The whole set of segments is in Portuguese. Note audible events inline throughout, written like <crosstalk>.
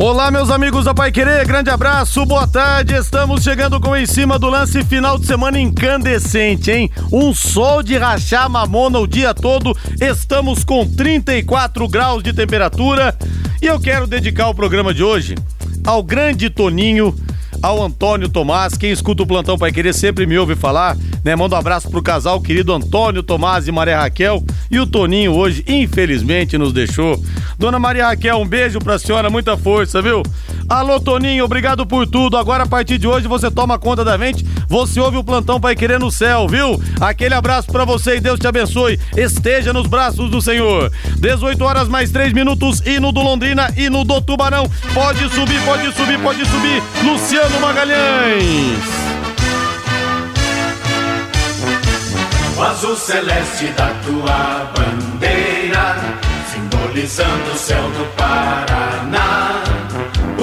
Olá, meus amigos da Pai Querer, grande abraço, boa tarde. Estamos chegando com em cima do lance final de semana incandescente, hein? Um sol de rachar mamona o dia todo. Estamos com 34 graus de temperatura e eu quero dedicar o programa de hoje ao grande Toninho ao Antônio Tomás. Quem escuta o Plantão Pai Querer sempre me ouve falar, né? Manda um abraço pro casal querido Antônio Tomás e Maria Raquel. E o Toninho hoje, infelizmente, nos deixou. Dona Maria Raquel, um beijo pra senhora, muita força, viu? Alô, Toninho, obrigado por tudo. Agora, a partir de hoje, você toma conta da gente. Você ouve o Plantão Pai Querer no céu, viu? Aquele abraço para você e Deus te abençoe. Esteja nos braços do Senhor. 18 horas mais 3 minutos, hino do Londrina, hino do Tubarão. Pode subir, pode subir, pode subir. Luciano Magalhães. O azul celeste da tua bandeira, simbolizando o céu do Paraná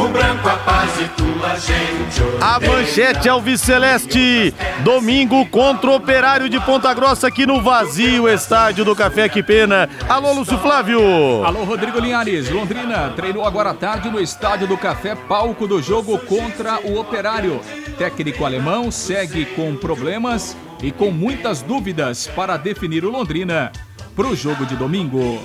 branco, a paz e tua gente. A manchete Alves Celeste, domingo contra o Operário de Ponta Grossa aqui no vazio estádio do Café Que Pena. Alô, Lúcio Flávio. Alô, Rodrigo Linhares. Londrina treinou agora à tarde no estádio do Café, palco do jogo contra o Operário. Técnico alemão segue com problemas e com muitas dúvidas para definir o Londrina para o jogo de domingo.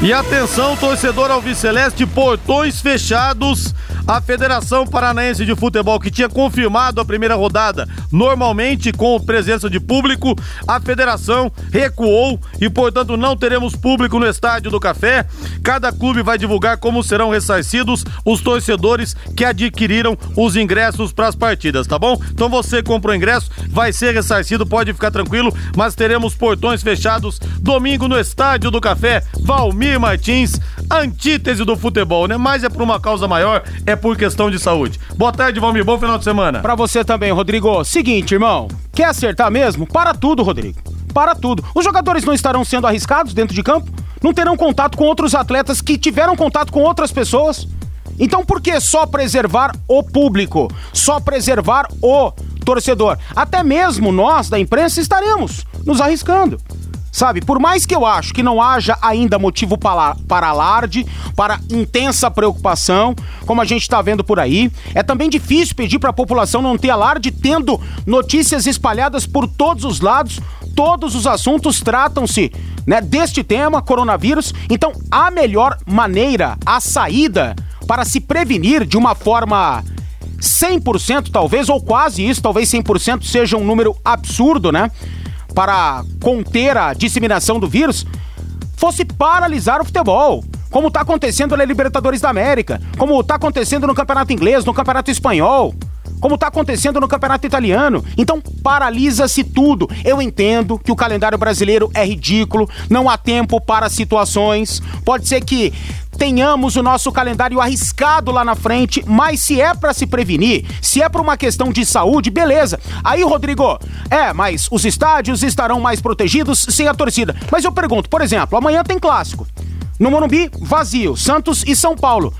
E atenção, torcedor Alviceleste, portões fechados. A Federação Paranaense de Futebol, que tinha confirmado a primeira rodada normalmente com presença de público, a federação recuou e, portanto, não teremos público no Estádio do Café. Cada clube vai divulgar como serão ressarcidos os torcedores que adquiriram os ingressos para as partidas, tá bom? Então você comprou ingresso, vai ser ressarcido, pode ficar tranquilo, mas teremos portões fechados domingo no Estádio do Café. Valmir Martins, antítese do futebol, né? Mas é por uma causa maior, é por questão de saúde. Boa tarde, Valmir, bom final de semana. Pra você também, Rodrigo. Seguinte, irmão, quer acertar mesmo? Para tudo, Rodrigo. Para tudo. Os jogadores não estarão sendo arriscados dentro de campo? Não terão contato com outros atletas que tiveram contato com outras pessoas? Então por que só preservar o público? Só preservar o torcedor? Até mesmo nós da imprensa estaremos nos arriscando. Sabe, por mais que eu acho que não haja ainda motivo para, alarde, para intensa preocupação, como a gente está vendo por aí, é também difícil pedir para a população não ter alarde, tendo notícias espalhadas por todos os lados, todos os assuntos tratam-se né, deste tema, coronavírus. Então, a melhor maneira, a saída para se prevenir de uma forma 100% talvez, ou quase isso, talvez 100% seja um número absurdo, né? Para conter a disseminação do vírus fosse paralisar o futebol. Como está acontecendo na Libertadores da América, como está acontecendo no Campeonato Inglês, no Campeonato Espanhol, como está acontecendo no Campeonato Italiano. Então paralisa-se tudo. Eu entendo que o calendário brasileiro é ridículo, não há tempo para situações. Pode ser que tenhamos o nosso calendário arriscado lá na frente, mas se é para se prevenir, se é por uma questão de saúde, beleza. Aí, Rodrigo, é, mas os estádios estarão mais protegidos sem a torcida. Mas eu pergunto, por exemplo, amanhã tem clássico. No Morumbi, vazio, Santos e São Paulo.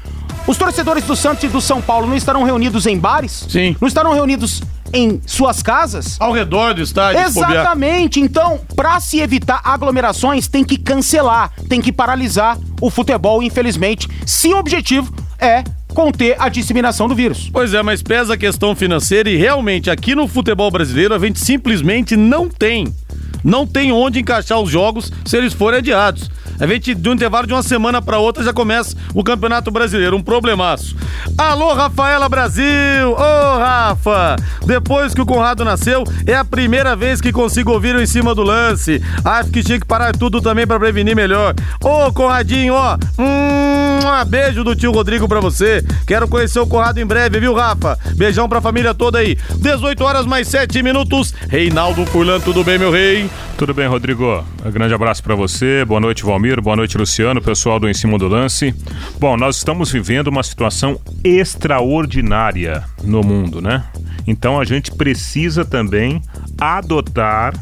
Os torcedores do Santos e do São Paulo não estarão reunidos em bares? Sim. Não estarão reunidos em suas casas? Ao redor do estádio. Exatamente. Então, para se evitar aglomerações, tem que cancelar, tem que paralisar o futebol, infelizmente, se o objetivo é conter a disseminação do vírus. Pois é, mas pesa a questão financeira e realmente aqui no futebol brasileiro a gente simplesmente não tem. Não tem onde encaixar os jogos se eles forem adiados. A gente, de um intervalo de uma semana para outra, já começa o Campeonato Brasileiro. Um problemaço. Alô, Rafaela Brasil! Ô, oh, Rafa! Depois que o Conrado nasceu, é a primeira vez que consigo ouvir o em cima do lance. Acho que tinha que parar tudo também para prevenir melhor. Ô, oh, Conradinho, ó. Hum, beijo do tio Rodrigo pra você. Quero conhecer o Conrado em breve, viu, Rafa? Beijão pra família toda aí. 18 horas mais 7 minutos. Reinaldo Furlan, tudo bem, meu rei? Tudo bem, Rodrigo. Um grande abraço para você. Boa noite, Valmir. Boa noite, Luciano, pessoal do Em Cima do Lance. Bom, nós estamos vivendo uma situação extraordinária no mundo, né? Então a gente precisa também adotar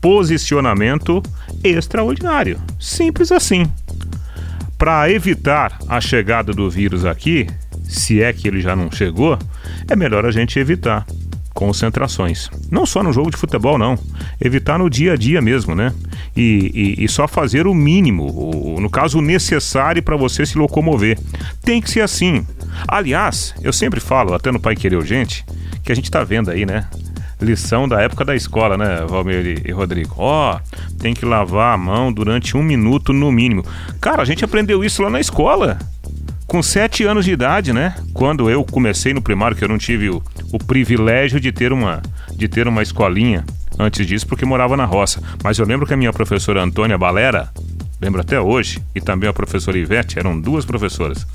posicionamento extraordinário. Simples assim. Para evitar a chegada do vírus aqui, se é que ele já não chegou, é melhor a gente evitar concentrações. Não só no jogo de futebol, não. Evitar no dia a dia mesmo, né? E, e, e só fazer o mínimo, o, no caso, o necessário para você se locomover. Tem que ser assim. Aliás, eu sempre falo, até no Pai Querer Urgente, que a gente tá vendo aí, né? Lição da época da escola, né, Valmir e Rodrigo? Ó, oh, tem que lavar a mão durante um minuto no mínimo. Cara, a gente aprendeu isso lá na escola com sete anos de idade, né? Quando eu comecei no primário, que eu não tive o, o, privilégio de ter uma de ter uma escolinha antes disso, porque morava na roça. Mas eu lembro que a minha professora Antônia Balera, lembro até hoje, e também a professora Ivete, eram duas professoras,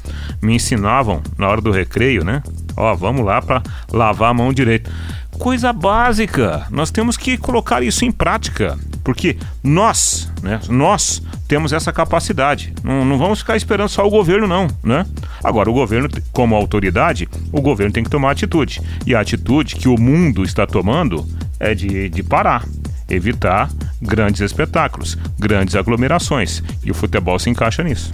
me ensinavam na hora do recreio, né? Ó, vamos lá para lavar a mão direita. Coisa básica. Nós temos que colocar isso em prática, porque nós, né? Nós temos essa capacidade. Não, não vamos ficar esperando só o governo, não, né? Agora, o governo, como autoridade, o governo tem que tomar atitude. E a atitude que o mundo está tomando é de, de parar, evitar grandes espetáculos, grandes aglomerações. E o futebol se encaixa nisso.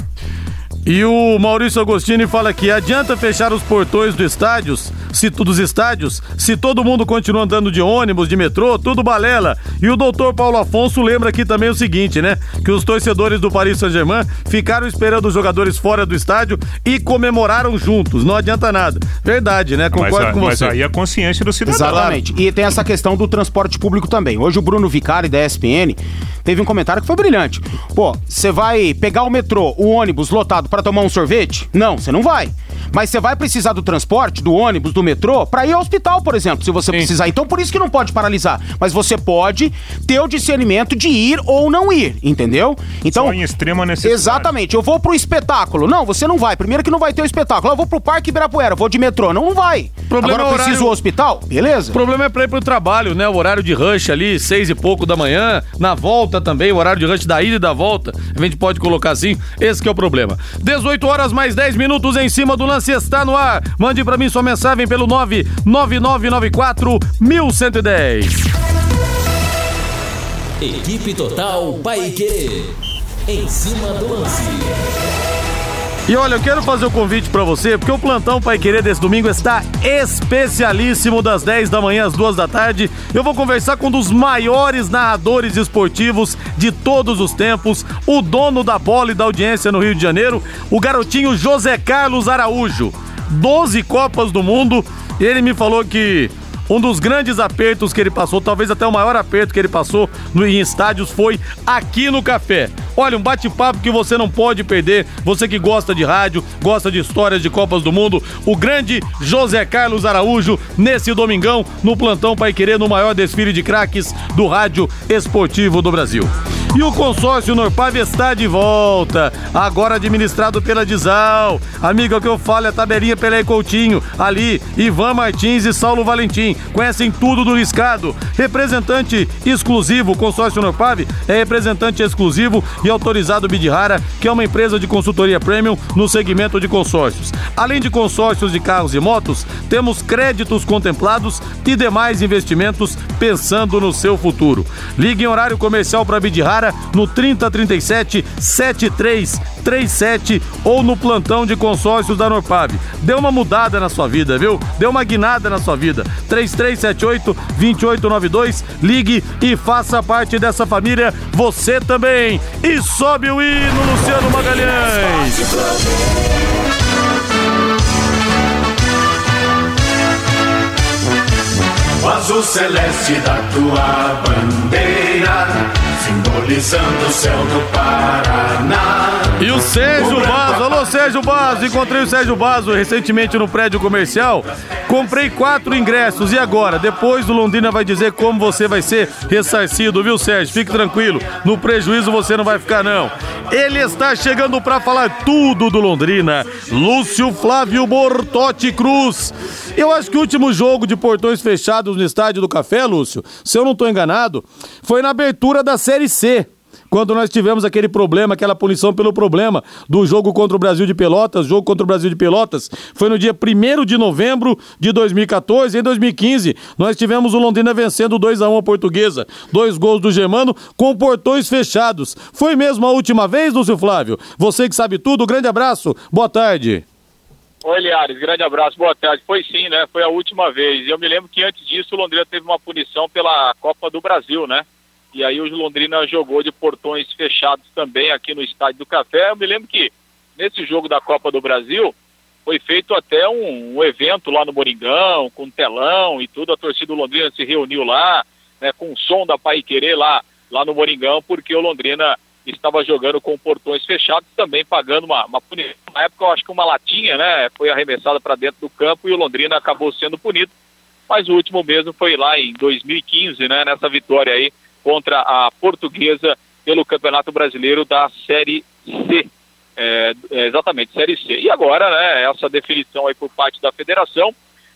E o Maurício Agostini fala que adianta fechar os portões do estádios, se dos estádios, se todo mundo continua andando de ônibus, de metrô, tudo balela. E o doutor Paulo Afonso lembra aqui também o seguinte, né? Que os torcedores do Paris Saint-Germain ficaram esperando os jogadores fora do estádio e comemoraram juntos. Não adianta nada. Verdade, né? Concordo mas, com você. Mas aí a consciência do cidadão. Exatamente. E tem essa questão do transporte público também. Hoje o Bruno Vicari da ESPN teve um comentário que foi brilhante. Pô, você vai pegar o metrô, o ônibus lotado para tomar um sorvete? Não, você não vai. Mas você vai precisar do transporte, do ônibus, do metrô, para ir ao hospital, por exemplo, se você Sim. precisar. Então por isso que não pode paralisar. Mas você pode ter o discernimento de ir ou não ir, entendeu? Então. Só em extrema necessidade. Exatamente. Eu vou pro espetáculo. Não, você não vai. Primeiro que não vai ter o espetáculo. Eu vou pro Parque Ibirapuera, vou de metrô. Não, não vai. Problema Agora eu preciso horário... hospital? Beleza. O problema é pra ir pro trabalho, né? O horário de rush ali, seis e pouco da manhã. Na volta também, o horário de rush da ida e da volta. A gente pode colocar assim. Esse é o problema. 18 horas mais 10 minutos em cima do lance está no ar. Mande para mim sua mensagem pelo 99994 1110. Equipe Total Paique. Em cima do lance. E olha, eu quero fazer o um convite para você, porque o plantão Pai Querer desse domingo está especialíssimo das 10 da manhã às 2 da tarde. Eu vou conversar com um dos maiores narradores esportivos de todos os tempos, o dono da bola e da audiência no Rio de Janeiro, o garotinho José Carlos Araújo. 12 Copas do Mundo. Ele me falou que um dos grandes apertos que ele passou, talvez até o maior aperto que ele passou em estádios, foi aqui no Café. Olha, um bate-papo que você não pode perder. Você que gosta de rádio, gosta de histórias de Copas do Mundo, o grande José Carlos Araújo, nesse domingão, no plantão Pai Querer, no maior desfile de craques do rádio esportivo do Brasil. E o consórcio Norpav está de volta, agora administrado pela Dizal. Amiga, o que eu falo é a tabelinha Pelé Coutinho, ali, Ivan Martins e Saulo Valentim. Conhecem tudo do riscado. Representante exclusivo, o consórcio Norpav é representante exclusivo e autorizado Bidirara, que é uma empresa de consultoria premium no segmento de consórcios. Além de consórcios de carros e motos, temos créditos contemplados e demais investimentos pensando no seu futuro. Ligue em horário comercial para Bidirara no 3037 7337 ou no plantão de consórcios da Norpab. Deu uma mudada na sua vida, viu? Deu uma guinada na sua vida. 3378 2892, ligue e faça parte dessa família você também. E sobe o hino Luciano Magalhães. O azul celeste da tua bandeira simbolizando o céu do Paraná. O Sérgio Basso, alô Sérgio Basso, encontrei o Sérgio Basso recentemente no prédio comercial. Comprei quatro ingressos e agora? Depois o Londrina vai dizer como você vai ser ressarcido, viu Sérgio? Fique tranquilo, no prejuízo você não vai ficar não. Ele está chegando para falar tudo do Londrina. Lúcio Flávio Bortotti Cruz. Eu acho que o último jogo de portões fechados no estádio do Café, Lúcio, se eu não estou enganado, foi na abertura da Série C. quando nós tivemos aquele problema, aquela punição pelo problema do jogo contra o Brasil de Pelotas, jogo contra o Brasil de Pelotas, foi no dia 1 de novembro de 2014. Em 2015, nós tivemos o Londrina vencendo 2 a 1 a Portuguesa, dois gols do Germano com portões fechados. Foi mesmo a última vez, Lúcio Flávio? Você que sabe tudo, grande abraço, boa tarde. Oi, Liares, grande abraço, boa tarde. Foi sim, né? Foi a última vez. Eu me lembro que antes disso o Londrina teve uma punição pela Copa do Brasil, né? E aí o Londrina jogou de portões fechados também aqui no Estádio do Café. Eu me lembro que nesse jogo da Copa do Brasil foi feito até um, um evento lá no Moringão, com telão e tudo. A torcida do Londrina se reuniu lá, né, com o som da Pai Querer lá, lá no Moringão, porque o Londrina estava jogando com portões fechados, também pagando uma, uma punição. Na época, eu acho que uma latinha, né, foi arremessada para dentro do campo e o Londrina acabou sendo punido. Mas o último mesmo foi lá em 2015, né, nessa vitória aí contra a Portuguesa pelo Campeonato Brasileiro da Série C. É, é, exatamente, Série C. E agora, né, essa definição aí por parte da federação.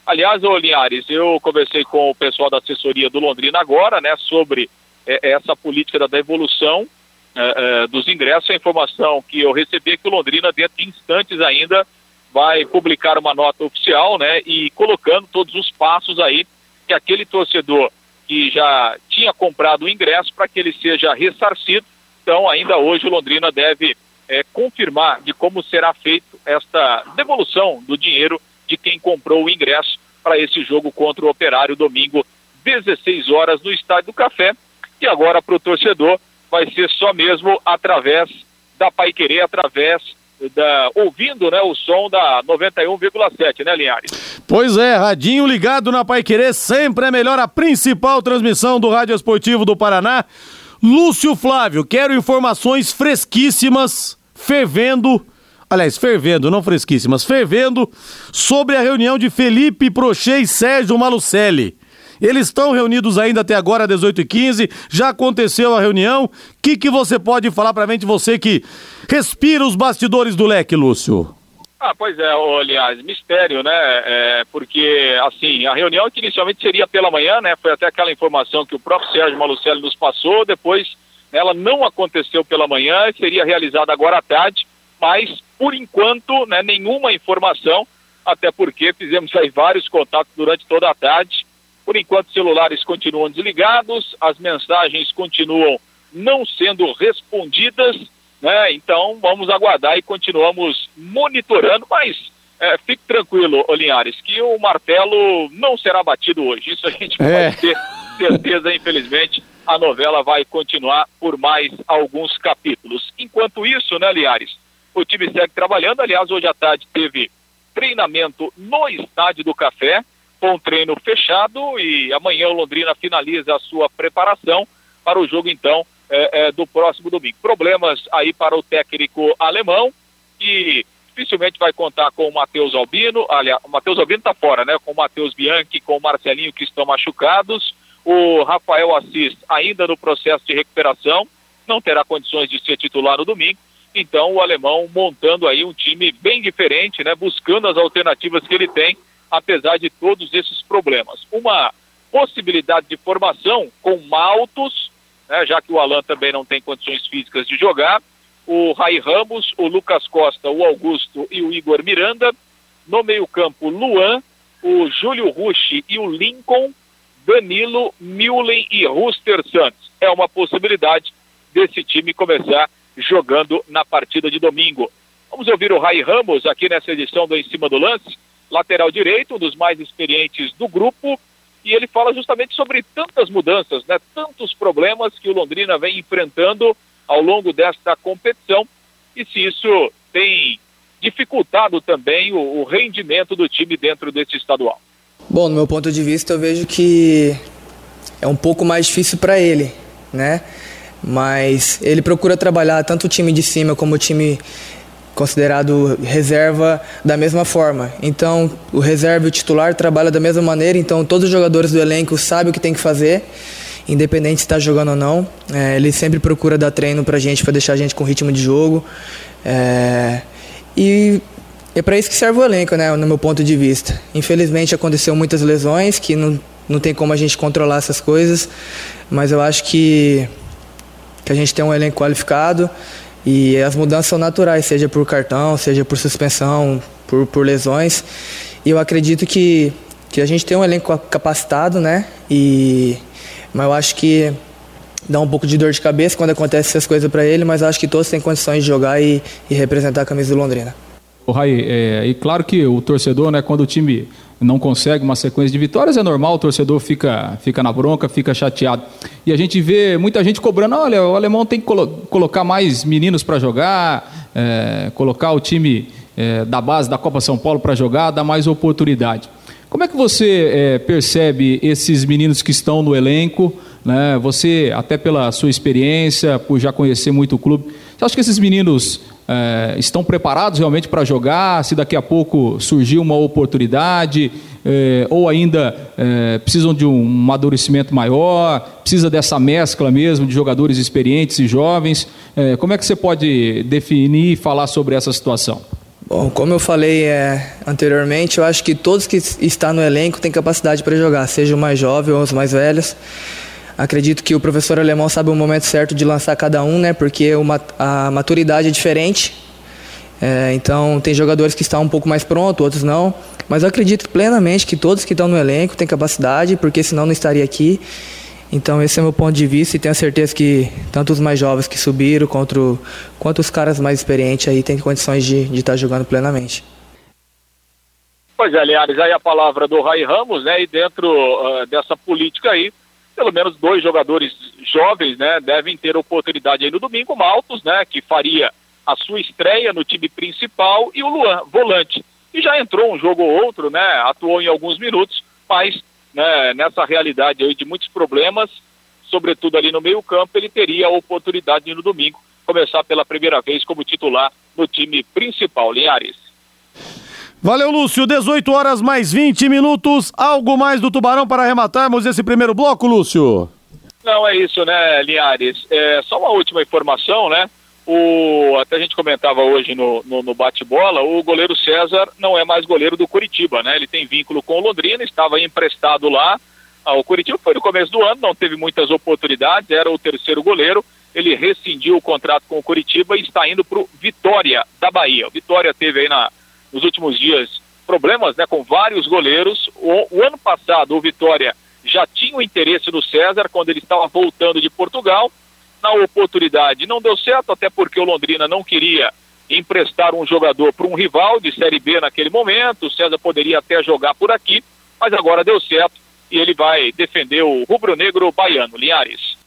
Aliás, ô Linhares, eu conversei com o pessoal da assessoria do Londrina agora, né, sobre é, essa política da devolução é, é, dos ingressos. A informação que eu recebi é que o Londrina, dentro de instantes ainda, vai publicar uma nota oficial, né, e colocando todos os passos aí que aquele torcedor que já tinha comprado o ingresso para que ele seja ressarcido. Então, ainda hoje, o Londrina deve é, confirmar de como será feito esta devolução do dinheiro de quem comprou o ingresso para esse jogo contra o Operário, domingo, 16 horas, no Estádio do Café. E agora, para o torcedor, vai ser só mesmo através da Pai Querer, através da, ouvindo né, o som da 91,7, né, Linhares? Pois é, radinho ligado na Pai Querer, sempre é melhor a principal transmissão do Rádio Esportivo do Paraná. Lúcio Flávio, quero informações fresquíssimas, fervendo, aliás, fervendo, não fresquíssimas, fervendo, sobre a reunião de Felipe Prochê e Sérgio Malucelli. Eles estão reunidos ainda até agora, 18h15. Já aconteceu a reunião. O que, que você pode falar para a gente, você que respira os bastidores do leque, Lúcio? Ah, pois é, aliás, mistério, né? É, porque, assim, a reunião que inicialmente seria pela manhã, né? Foi até aquela informação que o próprio Sérgio Malucelli nos passou, depois ela não aconteceu pela manhã, seria realizada agora à tarde, mas, por enquanto, né, nenhuma informação, até porque fizemos aí vários contatos durante toda a tarde, por enquanto, celulares continuam desligados, as mensagens continuam não sendo respondidas, né? Então, vamos aguardar e continuamos monitorando, mas é, fique tranquilo, Linhares, que o martelo não será batido hoje. Isso a gente é. pode ter certeza, infelizmente. A novela vai continuar por mais alguns capítulos. Enquanto isso, né, Linhares, o time segue trabalhando. Aliás, hoje à tarde teve treinamento no Estádio do Café com o treino fechado e amanhã o Londrina finaliza a sua preparação para o jogo então é, é, do próximo domingo. Problemas aí para o técnico alemão que dificilmente vai contar com o Matheus Albino, aliás, o Matheus Albino está fora, né? Com o Matheus Bianchi, com o Marcelinho que estão machucados, o Rafael Assis ainda no processo de recuperação, não terá condições de ser titular no domingo. Então o alemão montando aí um time bem diferente, né? Buscando as alternativas que ele tem apesar de todos esses problemas. Uma possibilidade de formação com Maltos, né, já que o Alan também não tem condições físicas de jogar, o Rai Ramos, o Lucas Costa, o Augusto e o Igor Miranda. No meio-campo, Luan, o Júlio Rushi e o Lincoln, Danilo, Mullen e Ruster Santos. É uma possibilidade desse time começar jogando na partida de domingo. Vamos ouvir o Rai Ramos aqui nessa edição do Em Cima do Lance lateral direito, um dos mais experientes do grupo, e ele fala justamente sobre tantas mudanças, né, tantos problemas que o Londrina vem enfrentando ao longo desta competição e se isso tem dificultado também o, o rendimento do time dentro desse estadual. Bom, no meu ponto de vista, eu vejo que é um pouco mais difícil para ele, né? Mas ele procura trabalhar tanto o time de cima como o time considerado reserva da mesma forma. Então, o reserva e o titular trabalham da mesma maneira, então todos os jogadores do elenco sabem o que tem que fazer, independente se está jogando ou não. É, ele sempre procura dar treino para a gente, para deixar a gente com ritmo de jogo. É, e é para isso que serve o elenco, né, no meu ponto de vista. Infelizmente aconteceu muitas lesões, que não, não tem como a gente controlar essas coisas, mas eu acho que que a gente tem um elenco qualificado e as mudanças são naturais, seja por cartão, seja por suspensão, por, por lesões. E eu acredito que, que a gente tem um elenco capacitado, né? E, mas eu acho que dá um pouco de dor de cabeça quando acontece essas coisas para ele, mas acho que todos têm condições de jogar e, e representar a camisa do Londrina. O Rai, é, e claro que o torcedor, né, quando o time não consegue uma sequência de vitórias, é normal, o torcedor fica, fica na bronca, fica chateado. E a gente vê muita gente cobrando, olha, o alemão tem que colo colocar mais meninos para jogar, é, colocar o time é, da base da Copa São Paulo para jogar, dar mais oportunidade. Como é que você é, percebe esses meninos que estão no elenco? Né? Você, até pela sua experiência, por já conhecer muito o clube, você acha que esses meninos é, estão preparados realmente para jogar? Se daqui a pouco surgir uma oportunidade, é, ou ainda é, precisam de um amadurecimento maior, precisa dessa mescla mesmo de jogadores experientes e jovens? É, como é que você pode definir e falar sobre essa situação? Bom, como eu falei é, anteriormente, eu acho que todos que estão no elenco têm capacidade para jogar, seja o mais jovem ou os mais velhos. Acredito que o professor alemão sabe o momento certo de lançar cada um, né? Porque uma, a maturidade é diferente. É, então tem jogadores que estão um pouco mais prontos, outros não. Mas eu acredito plenamente que todos que estão no elenco têm capacidade, porque senão não estaria aqui. Então esse é meu ponto de vista e tenho certeza que tanto os mais jovens que subiram quanto, quanto os caras mais experientes aí têm condições de, estar jogando plenamente. Pois é, aliás, aí a palavra do Rai Ramos, né? E dentro uh, dessa política aí, pelo menos dois jogadores jovens, né, devem ter oportunidade aí no domingo, Maltos, né, que faria a sua estreia no time principal, e o Luan, volante. E já entrou um jogo ou outro, né, atuou em alguns minutos, mas né, nessa realidade aí de muitos problemas, sobretudo ali no meio campo, ele teria a oportunidade no domingo começar pela primeira vez como titular no time principal, Linhares. Valeu, Lúcio. 18 horas mais 20 minutos. Algo mais do Tubarão para arrematarmos esse primeiro bloco, Lúcio? Não, é isso, né, Linhares? É, só uma última informação, né? O, até a gente comentava hoje no, no, no bate-bola, o goleiro César não é mais goleiro do Curitiba, né? Ele tem vínculo com o Londrina, estava emprestado lá. Ah, o Curitiba foi no começo do ano, não teve muitas oportunidades, era o terceiro goleiro. Ele rescindiu o contrato com o Curitiba e está indo para o Vitória da Bahia. O Vitória teve aí na, nos últimos dias problemas né, com vários goleiros. O, o, ano passado, o Vitória já tinha o interesse no César quando ele estava voltando de Portugal. Na oportunidade não deu certo, até porque o Londrina não queria emprestar um jogador para um rival de Série B naquele momento. O César poderia até jogar por aqui, mas agora deu certo e ele vai defender o rubro-negro baiano. Linhares.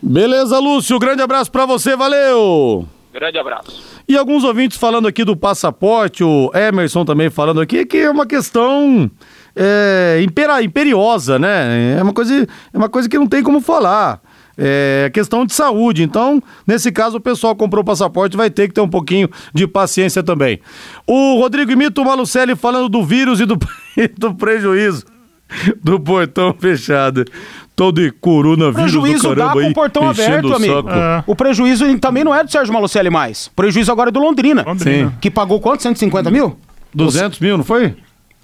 Beleza, Lúcio. Grande abraço para você, valeu! Grande abraço. E alguns ouvintes falando aqui do passaporte, o Emerson também falando aqui, que é uma questão é, impera, imperiosa, né? É uma, coisa, é uma coisa que não tem como falar. É questão de saúde. Então, nesse caso, o pessoal comprou o passaporte vai ter que ter um pouquinho de paciência também. O Rodrigo Mito Malucelli falando do vírus e do, <laughs> do prejuízo do portão fechado. Todo de coronavírus prejuízo do dá caramba com aí, o portão aberto, o amigo. saco. É. O prejuízo também não é do Sérgio Malucelli mais. O prejuízo agora é do Londrina. Londrina. Sim. Que pagou quanto? 150 mil? 200 mil, não foi?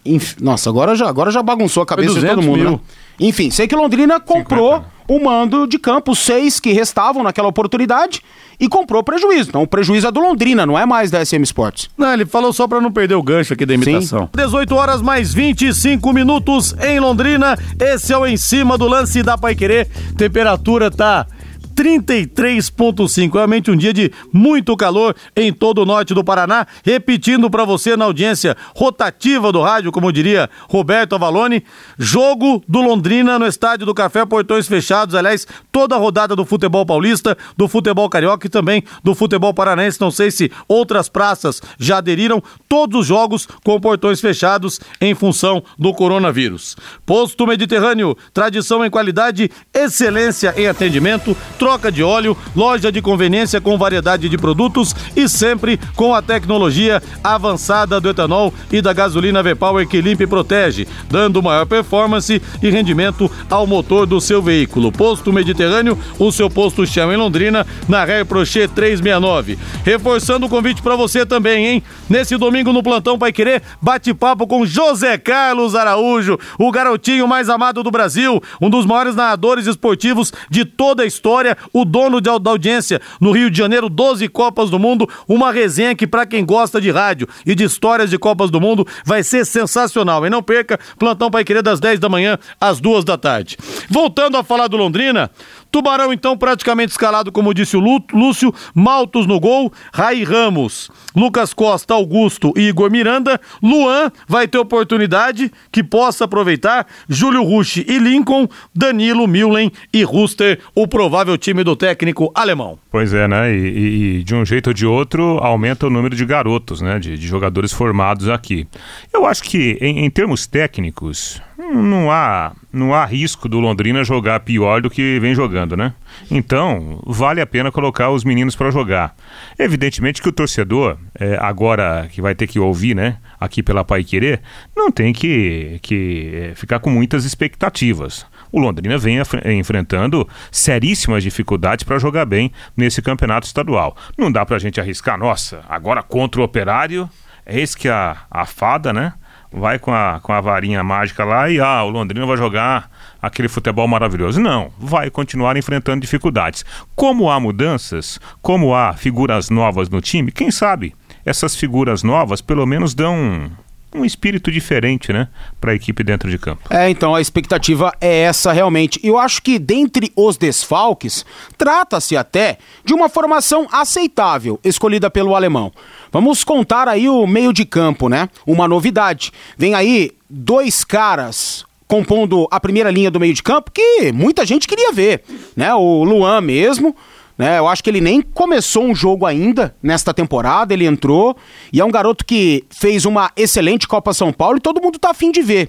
Inf- Nossa, agora já, agora já bagunçou a cabeça de 200 todo mundo, mil. né? Enfim, sei que Londrina comprou o mando de campo, os seis que restavam naquela oportunidade, e comprou prejuízo. Então o prejuízo é do Londrina, não é mais da SM Sports. Não, ele falou só pra não perder o gancho aqui da imitação. 18 horas mais 25 minutos em Londrina. Esse é o Em Cima do Lance da Pai Querer. Temperatura tá 33.5. Realmente um dia de muito calor em todo o norte do Paraná. Repetindo pra você na audiência rotativa do rádio, como diria Roberto Avalone, jogo do Londrina no Estádio do Café, portões fechados. Aliás, toda a rodada do futebol paulista, do futebol carioca e também do futebol paranaense. Não sei se outras praças já aderiram. Todos os jogos com portões fechados em função do coronavírus. Posto Mediterrâneo, tradição em qualidade, excelência em atendimento, troca de óleo, loja de conveniência com variedade de produtos e sempre com a tecnologia avançada do etanol e da gasolina V-Power que limpa e protege, dando maior performance e rendimento ao motor do seu veículo. Posto Mediterrâneo, o seu posto chama em Londrina, na Ré Prochet 369. Reforçando o convite para você também, hein? Nesse domingo no Plantão Pai Querer, bate-papo com José Carlos Araújo, o garotinho mais amado do Brasil, um dos maiores narradores esportivos de toda a história o dono de, da audiência no Rio de Janeiro, 12 Copas do Mundo, uma resenha que para quem gosta de rádio e de histórias de Copas do Mundo vai ser sensacional. E não perca, plantão Pai Querer das 10 da manhã às 2 da tarde. Voltando a falar do Londrina, Tubarão, então, praticamente escalado, como disse o Lúcio, Maltos no gol, Rai Ramos, Lucas Costa, Augusto e Igor Miranda. Luan vai ter oportunidade que possa aproveitar. Júlio Rushi e Lincoln, Danilo, Millen e Ruster, o provável time do técnico alemão. Pois é, né? E, e de um jeito ou de outro aumenta o número de garotos, né? De, de jogadores formados aqui. Eu acho que, em, em termos técnicos, não há, não há risco do Londrina jogar pior do que vem jogando, né? Então, vale a pena colocar os meninos para jogar. Evidentemente que o torcedor, é, agora que vai ter que ouvir, né, aqui pela Pai Querer, não tem que, que é, ficar com muitas expectativas. O Londrina vem enfrentando seríssimas dificuldades para jogar bem nesse campeonato estadual. Não dá para a gente arriscar, nossa, agora contra o operário, esse que a, a fada, né? Vai com a, com a varinha mágica lá e ah, o Londrina vai jogar aquele futebol maravilhoso. Não, vai continuar enfrentando dificuldades. Como há mudanças, como há figuras novas no time, quem sabe essas figuras novas pelo menos dão um espírito diferente, né, para a equipe dentro de campo. É, então a expectativa é essa realmente. Eu acho que dentre os desfalques, trata-se até de uma formação aceitável escolhida pelo alemão. Vamos contar aí o meio de campo, né? Uma novidade. Vem aí dois caras compondo a primeira linha do meio de campo que muita gente queria ver, né? O Luan mesmo, né? Eu acho que ele nem começou um jogo ainda nesta temporada, ele entrou e é um garoto que fez uma excelente Copa São Paulo e todo mundo tá afim de ver.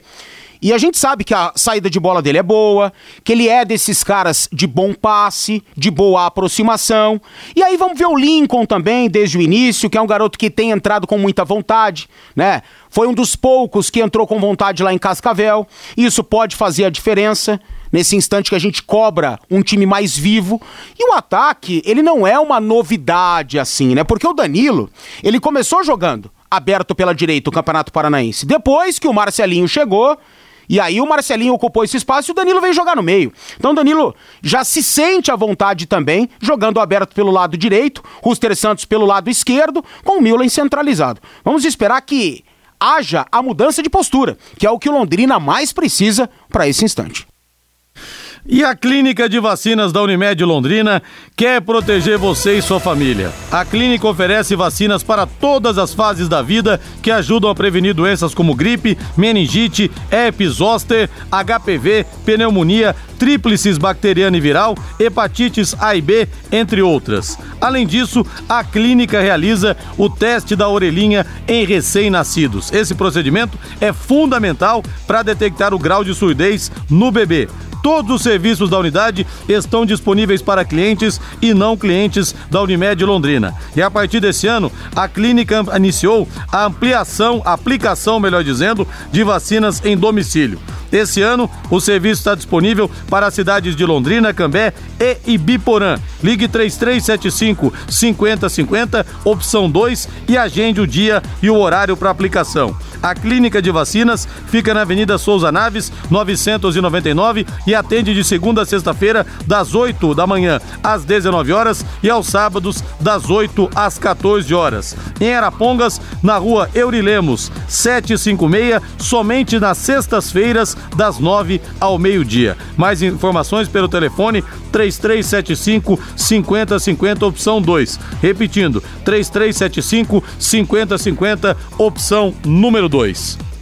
E a gente sabe que a saída de bola dele é boa, que ele é desses caras de bom passe, de boa aproximação. E aí vamos ver o Lincoln também, desde o início, que é um garoto que tem entrado com muita vontade, né? Foi um dos poucos que entrou com vontade lá em Cascavel. Isso pode fazer a diferença nesse instante que a gente cobra um time mais vivo. E o ataque, ele não é uma novidade assim, né? Porque o Danilo, ele começou jogando aberto pela direita o Campeonato Paranaense. Depois que o Marcelinho chegou, e aí o Marcelinho ocupou esse espaço e o Danilo veio jogar no meio. Então o Danilo já se sente à vontade também, jogando aberto pelo lado direito, Ruster Santos pelo lado esquerdo, com o Milan centralizado. Vamos esperar que haja a mudança de postura, que é o que o Londrina mais precisa para esse instante. E a Clínica de Vacinas da Unimed Londrina quer proteger você e sua família. A clínica oferece vacinas para todas as fases da vida que ajudam a prevenir doenças como gripe, meningite, herpes zoster, HPV, pneumonia, tríplices bacteriana e viral, hepatites A e B, entre outras. Além disso, a clínica realiza o teste da orelhinha em recém-nascidos. Esse procedimento é fundamental para detectar o grau de surdez no bebê. Todos os serviços da unidade estão disponíveis para clientes e não clientes da Unimed Londrina. E a partir desse ano, a clínica iniciou a ampliação, aplicação, melhor dizendo, de vacinas em domicílio. Esse ano, o serviço está disponível para as cidades de Londrina, Cambé e Ibiporã. Ligue 3375 5050, opção 2 e agende o dia e o horário para aplicação. A clínica de vacinas fica na Avenida Souza Naves, 999 e atende de segunda a sexta-feira, das 8 da manhã às 19 horas e aos sábados, das 8 às 14 horas. Em Arapongas, na rua Eurilemos, 756, somente nas sextas-feiras, das 9 ao meio-dia. Mais informações pelo telefone 3375 5050, opção 2. Repetindo, 3375 5050, opção número 2.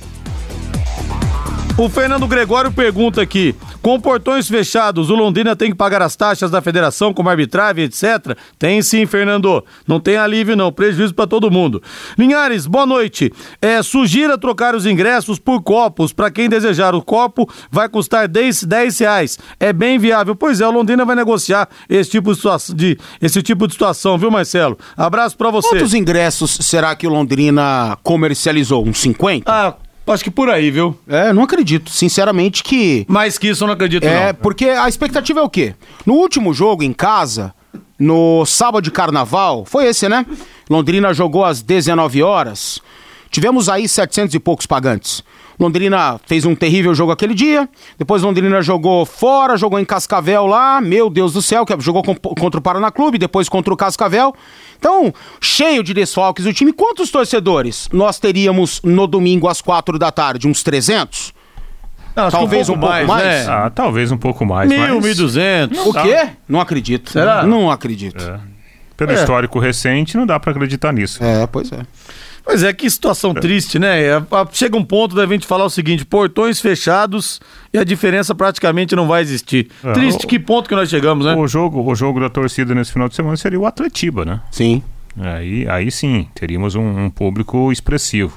O Fernando Gregório pergunta aqui: com portões fechados, o Londrina tem que pagar as taxas da federação, como arbitragem, etc? Tem sim, Fernando. Não tem alívio, não. Prejuízo para todo mundo. Linhares, boa noite. É, sugira trocar os ingressos por copos. Para quem desejar o copo, vai custar 10, 10 reais. É bem viável. Pois é, o Londrina vai negociar esse tipo de situação, de, esse tipo de situação viu, Marcelo? Abraço para você. Quantos ingressos será que o Londrina comercializou? Uns 50? Ah, Acho que por aí, viu? É, não acredito, sinceramente que. Mais que isso eu não acredito, é, não. É, porque a expectativa é o quê? No último jogo em casa, no sábado de carnaval, foi esse, né? Londrina jogou às 19 horas. Tivemos aí 700 e poucos pagantes. Londrina fez um terrível jogo aquele dia. Depois Londrina jogou fora, jogou em Cascavel lá. Meu Deus do céu, que jogou com, contra o Paraná Clube, depois contra o Cascavel. Então, cheio de desfalques o time. Quantos torcedores nós teríamos no domingo às quatro da tarde? Uns 300? Não, acho que Talvez um pouco mais, né? Ah, talvez um pouco mais. Mil, mil e duzentos. O quê? Não acredito. Será? Não acredito. Pelo É. histórico recente, não dá pra acreditar nisso. É, pois é. Pois é, que situação triste, né? É, a- Chega um ponto da gente falar o seguinte: portões fechados e a diferença praticamente não vai existir. É, Triste, o- que ponto que nós chegamos, né? O jogo, o jogo da torcida nesse final de semana seria o Atletiba, né? Sim. Aí, aí sim, teríamos um, um público expressivo.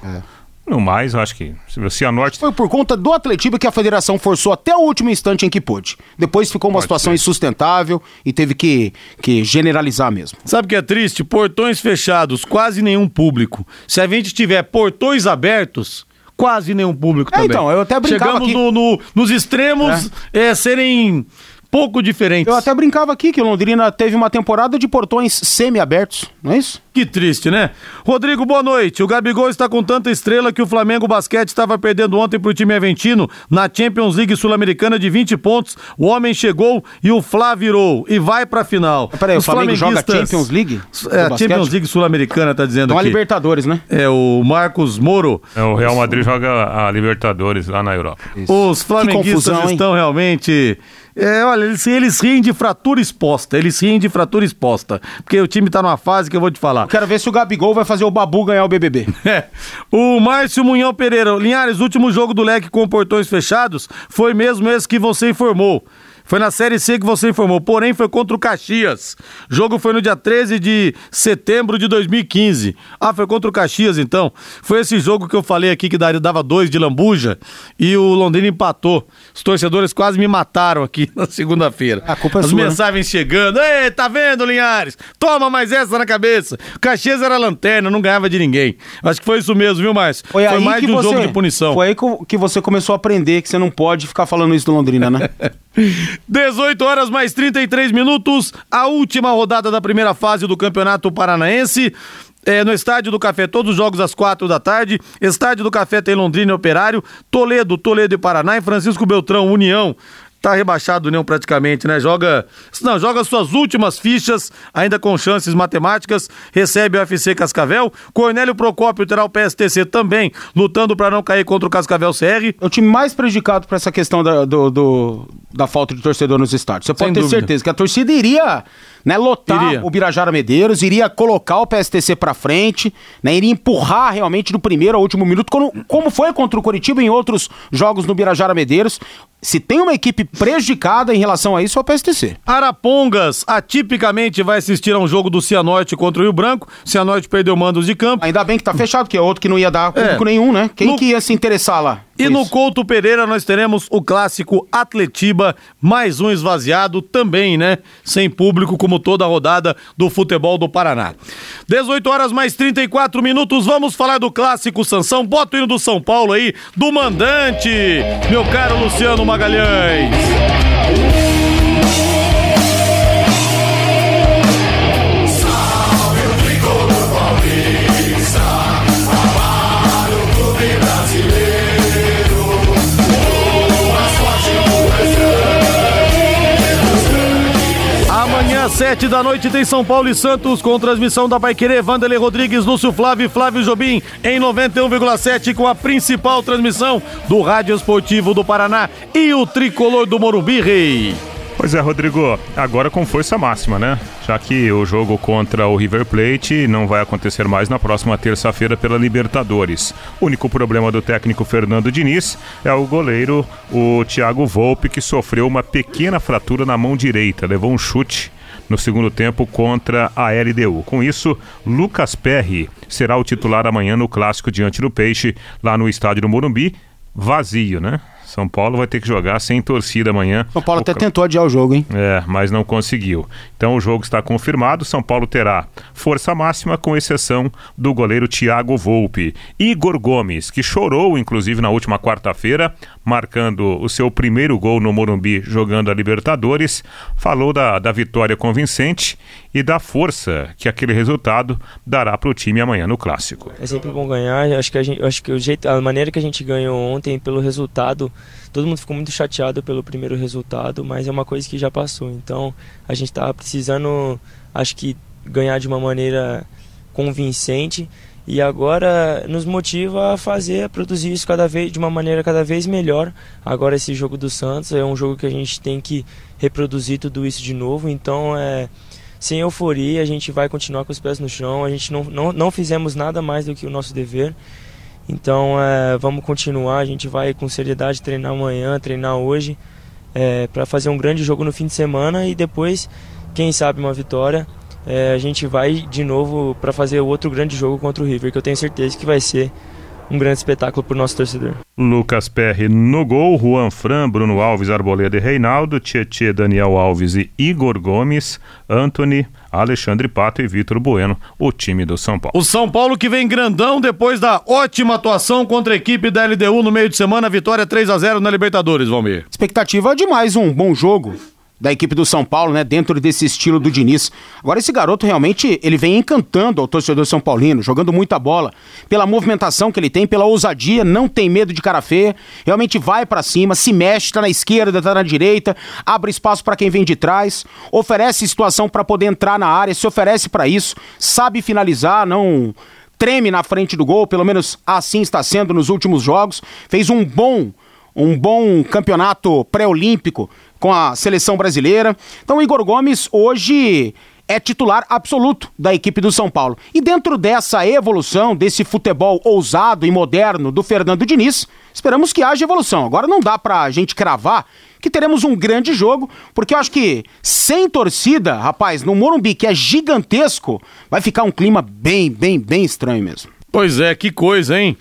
No mais, eu acho que se o Cianorte Foi por conta do Atletiba que a federação forçou até o último instante em que pôde. Depois ficou uma Pode situação ser. insustentável e teve que, que generalizar mesmo. Sabe o que é triste? Portões fechados, quase nenhum público. Se a gente tiver portões abertos, quase nenhum público É, também. então, eu até brincava Chegamos aqui- no- no- nos extremos é, serem pouco diferentes. Eu até brincava aqui que o Londrina teve uma temporada de portões semi-abertos, não é isso? Que triste, né? Rodrigo, boa noite. O Gabigol está com tanta estrela que o Flamengo Basquete estava perdendo ontem pro time Aventino na Champions League Sul-Americana de 20 pontos. O homem chegou e o Flá virou e vai pra final. Peraí, o Flamengo joga flamenguistas- Champions League? É, a Champions? League Sul-Americana tá dizendo Então a aqui. Libertadores, né? É o Marcos Moro. é, o Real Madrid joga a Libertadores lá na Europa. Os flamenguistas confusão, hein? estão realmente. É, olha, eles, eles riem de fratura exposta. Eles riem de fratura exposta. Porque o time tá numa fase que eu vou te falar. Quero ver se o Gabigol vai fazer o Babu ganhar o BBB. <laughs> É. O Márcio Munhão Pereira. Linhares, último jogo do leque com portões fechados foi mesmo esse que você informou. Foi na Série C que você informou, porém foi contra o Caxias. O jogo foi no dia 13 de setembro de 2015. Ah, foi contra o Caxias então. Foi esse jogo que eu falei aqui que dava dois de lambuja e o Londrina empatou. Os torcedores quase me mataram aqui <laughs> na segunda-feira. A culpa é As sua, né? mensagens chegando. Ei, tá vendo, Linhares? Toma mais essa na cabeça. O Caxias era lanterna, não ganhava de ninguém. Acho que foi isso mesmo, viu, Márcio? Foi, aí mais que de um você, jogo de punição. Foi aí que você começou a aprender que você não pode ficar falando isso do Londrina, né? <laughs> 18 horas mais 33 minutos, a última rodada da primeira fase do Campeonato Paranaense. É, no Estádio do Café, todos os jogos às quatro da tarde. Estádio do Café tem Londrina e Operário, Toledo, Toledo e Paraná, e Francisco Beltrão, União. Tá rebaixado União praticamente, né? Joga. Não, joga suas últimas fichas, ainda com chances matemáticas. Recebe o FC Cascavel. Cornélio Procópio terá o PSTC também, lutando para não cair contra o Cascavel CR. É o time mais prejudicado por essa questão da, do- do- da falta de torcedor nos estádios. Você pode Sem ter dúvida. certeza que a torcida iria né, lotar Iria. o Birajara Medeiros, iria colocar o PSTC pra frente, né, iria empurrar realmente do primeiro ao último minuto, como, como foi contra o Coritiba em outros jogos no Birajara Medeiros. Se tem uma equipe prejudicada em relação a isso, é o PSTC. Arapongas atipicamente vai assistir a um jogo do Cianorte contra o Rio Branco. Cianorte perdeu mandos de campo. Ainda bem que tá fechado, que é outro que não ia dar público É. nenhum, né? Quem No- que ia se interessar lá? E Isso. no Couto Pereira nós teremos o clássico Atletiba, mais um esvaziado também, né? Sem público, como toda a rodada do futebol do Paraná. 18 horas mais 34 minutos, vamos falar do clássico Sansão. Bota o hino do São Paulo aí, do mandante, meu caro Luciano Magalhães. Sete da noite, tem São Paulo e Santos com transmissão da Paiquerê, Vanderlei Rodrigues, Lúcio Flávio e Flávio Jobim em 91,7 com a principal transmissão do Rádio Esportivo do Paraná e o tricolor do Morumbi Rei. Pois é, Rodrigo, agora com força máxima, né? Já que o jogo contra o River Plate não vai acontecer mais na próxima terça-feira pela Libertadores. O único problema do técnico Fernando Diniz é o goleiro, o Thiago Volpe, que sofreu uma pequena fratura na mão direita, levou um chute no segundo tempo contra a LDU. Com isso, Lucas Perry será o titular amanhã no clássico diante do Peixe, lá no estádio do Morumbi, vazio, né? São Paulo vai ter que jogar sem torcida amanhã. São Paulo O até tentou adiar o jogo, hein? É, mas não conseguiu. Então o jogo está confirmado. São Paulo terá força máxima, com exceção do goleiro Thiago Volpe. Igor Gomes, que chorou, inclusive, na última quarta-feira, marcando o seu primeiro gol no Morumbi jogando a Libertadores, falou da, da vitória convincente e da força que aquele resultado dará para o time amanhã no Clássico. É sempre bom ganhar. Acho que a gente, acho que o jeito, a maneira que a gente ganhou ontem pelo resultado, todo mundo ficou muito chateado pelo primeiro resultado, mas é uma coisa que já passou. Então a gente tá precisando, acho que ganhar de uma maneira convincente e agora nos motiva a fazer, a produzir isso cada vez de uma maneira cada vez melhor. Agora esse jogo do Santos é um jogo que a gente tem que reproduzir tudo isso de novo. Então é sem euforia, a gente vai continuar com os pés no chão. A gente não, não, não fizemos nada mais do que o nosso dever. Então é, vamos continuar. A gente vai com seriedade treinar amanhã, treinar hoje, é, para fazer um grande jogo no fim de semana e depois, quem sabe, uma vitória. É, a gente vai de novo para fazer outro grande jogo contra o River, que eu tenho certeza que vai ser um grande espetáculo para o nosso torcedor. Lucas Perry no gol, Juan Fran, Bruno Alves, Arboleda e Reinaldo, Tietê, Daniel Alves e Igor Gomes, Anthony, Alexandre Pato e Vitor Bueno, o time do São Paulo. O São Paulo que vem grandão depois da ótima atuação contra a equipe da LDU no meio de semana, vitória 3 a 0 na Libertadores, Valmir. Expectativa de mais um bom jogo da equipe do São Paulo, né, dentro desse estilo do Diniz. Agora esse garoto realmente, ele vem encantando ao torcedor são paulino, jogando muita bola, pela movimentação que ele tem, pela ousadia, não tem medo de cara feia, realmente vai pra cima, se mexe, tá na esquerda, tá na direita, abre espaço pra quem vem de trás, oferece situação pra poder entrar na área, se oferece pra isso, sabe finalizar, não treme na frente do gol, pelo menos assim está sendo nos últimos jogos. Fez um bom um bom campeonato pré-olímpico com a seleção brasileira. Então Igor Gomes hoje é titular absoluto da equipe do São Paulo. E dentro dessa evolução, desse futebol ousado e moderno do Fernando Diniz, esperamos que haja evolução. Agora não dá pra gente cravar que teremos um grande jogo, porque eu acho que sem torcida, rapaz, no Morumbi, que é gigantesco, vai ficar um clima bem, bem, bem estranho mesmo. Pois é, que coisa, hein?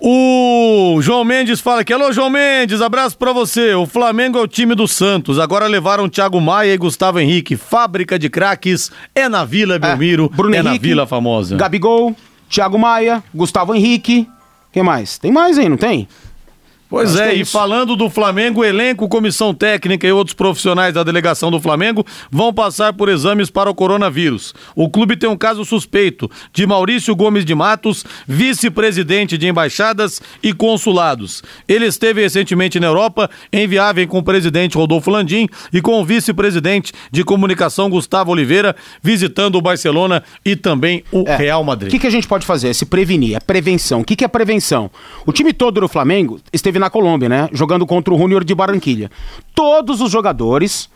O João Mendes fala aqui, alô João Mendes, abraço pra você. O Flamengo é o time do Santos. Agora levaram Thiago Maia e Gustavo Henrique. Fábrica de craques é na Vila Belmiro, Bruno é na Henrique, Vila Famosa. Gabigol, Thiago Maia, Gustavo Henrique. Quem mais? Tem mais aí, não tem? Pois Acho é, é e falando do Flamengo, o elenco, comissão técnica e outros profissionais da delegação do Flamengo vão passar por exames para o coronavírus. O clube tem um caso suspeito de Maurício Gomes de Matos, vice-presidente de embaixadas e consulados. Ele esteve recentemente na Europa em viagem com o presidente Rodolfo Landim e com o vice-presidente de comunicação Gustavo Oliveira, visitando o Barcelona e também o É. Real O Madrid. que, que a gente pode fazer? Se prevenir, é prevenção. O que, que é prevenção? O time todo do Flamengo esteve na Colômbia, né? Jogando contra o Júnior de Barranquilha. Todos os jogadores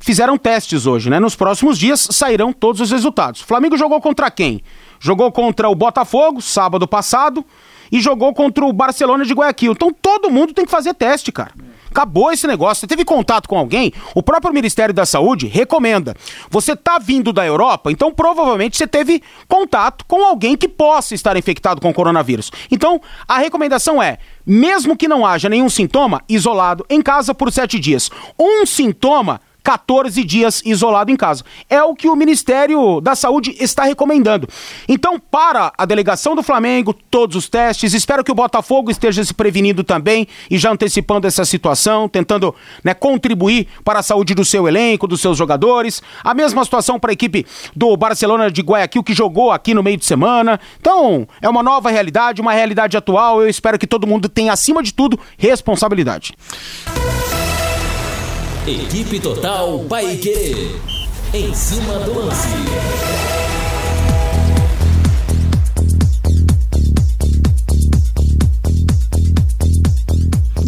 fizeram testes hoje, né? Nos próximos dias sairão todos os resultados. O Flamengo jogou contra quem? Jogou contra o Botafogo, sábado passado, e jogou contra o Barcelona de Guayaquil. Então todo mundo tem que fazer teste, cara. Acabou esse negócio. Você teve contato com alguém? O próprio Ministério da Saúde recomenda. Você tá vindo da Europa, então provavelmente você teve contato com alguém que possa estar infectado com coronavírus. Então, a recomendação é, mesmo que não haja nenhum sintoma, isolado em casa por sete dias. Um sintoma 14 dias isolado em casa. É o que o Ministério da Saúde está recomendando. Então, para a delegação do Flamengo, todos os testes. Espero que o Botafogo esteja se prevenindo também e já antecipando essa situação, tentando né, contribuir para a saúde do seu elenco, dos seus jogadores. A mesma situação para a equipe do Barcelona de Guayaquil, que jogou aqui no meio de semana. Então, é uma nova realidade, uma realidade atual. Eu espero que todo mundo tenha, acima de tudo, responsabilidade. Equipe Total Paique. Em cima do lance.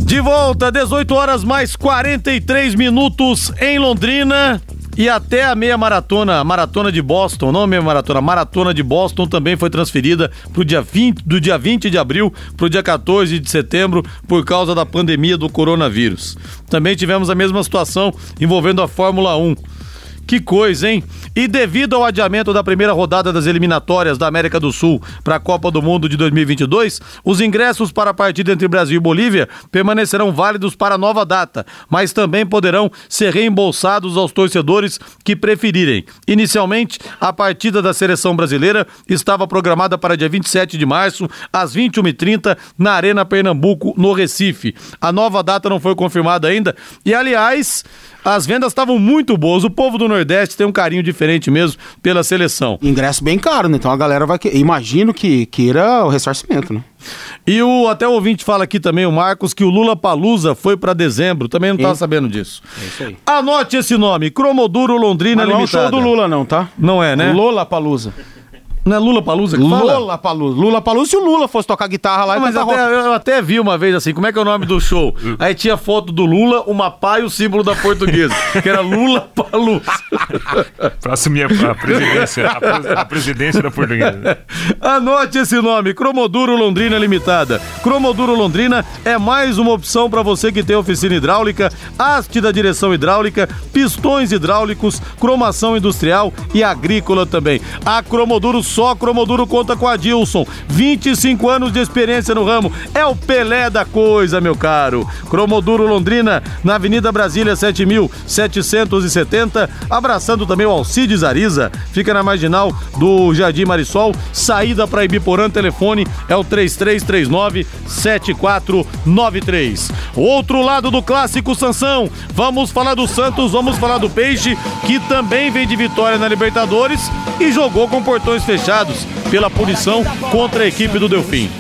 De volta, 18 horas mais 43 minutos em Londrina. E até a meia maratona, maratona de Boston, não a meia maratona, maratona de Boston também foi transferida pro dia 20, do dia 20 de abril para o dia 14 de setembro por causa da pandemia do coronavírus. Também tivemos a mesma situação envolvendo a Fórmula 1 Que coisa, hein? E devido ao adiamento da primeira rodada das eliminatórias da América do Sul para a Copa do Mundo de 2022, os ingressos para a partida entre Brasil e Bolívia permanecerão válidos para a nova data, mas também poderão ser reembolsados aos torcedores que preferirem. Inicialmente, a partida da seleção brasileira estava programada para dia 27 de março, às 21h30, na Arena Pernambuco, no Recife. A nova data não foi confirmada ainda e, aliás, as vendas estavam muito boas. O povo do Nordeste tem um carinho diferente mesmo pela seleção. Ingresso bem caro, né? Então a galera vai. Que... Imagino que queira o ressarcimento, né? E o até o ouvinte fala aqui também, o Marcos, que o Lula Palusa foi para dezembro. Também não estava sabendo disso. É isso aí. Anote esse nome: Cromoduro Londrina Mas não é o Limitada. show do Lula, não, tá? Não é, né? Lola Palusa. Não é Lula Palusa que fala? Lula Palusa. Lula Palusa, se o Lula fosse tocar guitarra lá, ele mas até, eu até vi uma vez assim, como é que é o nome do show? <laughs> Aí tinha foto do Lula, uma pá e o símbolo da portuguesa, que era Lula Palusa. <laughs> Pra assumir a, a presidência, a, pres- a presidência da portuguesa. Anote esse nome, Cromoduro Londrina Limitada. Cromoduro Londrina é mais uma opção para você que tem oficina hidráulica, haste da direção hidráulica, pistões hidráulicos, cromação industrial e agrícola também. A Cromoduro, só Cromoduro conta com a Dilson. 25 anos de experiência no ramo. É o Pelé da coisa, meu caro. Cromoduro Londrina, na Avenida Brasília 7770, abraçando também o Alcides Ariza. Fica na marginal do Jardim Marisol, saída para Ibiporã, telefone é o 3339 7493. Outro lado do clássico Sansão, vamos falar do Santos, vamos falar do Peixe, que também vem de vitória na Libertadores e jogou com portões fechados pela punição contra a equipe do Delfim.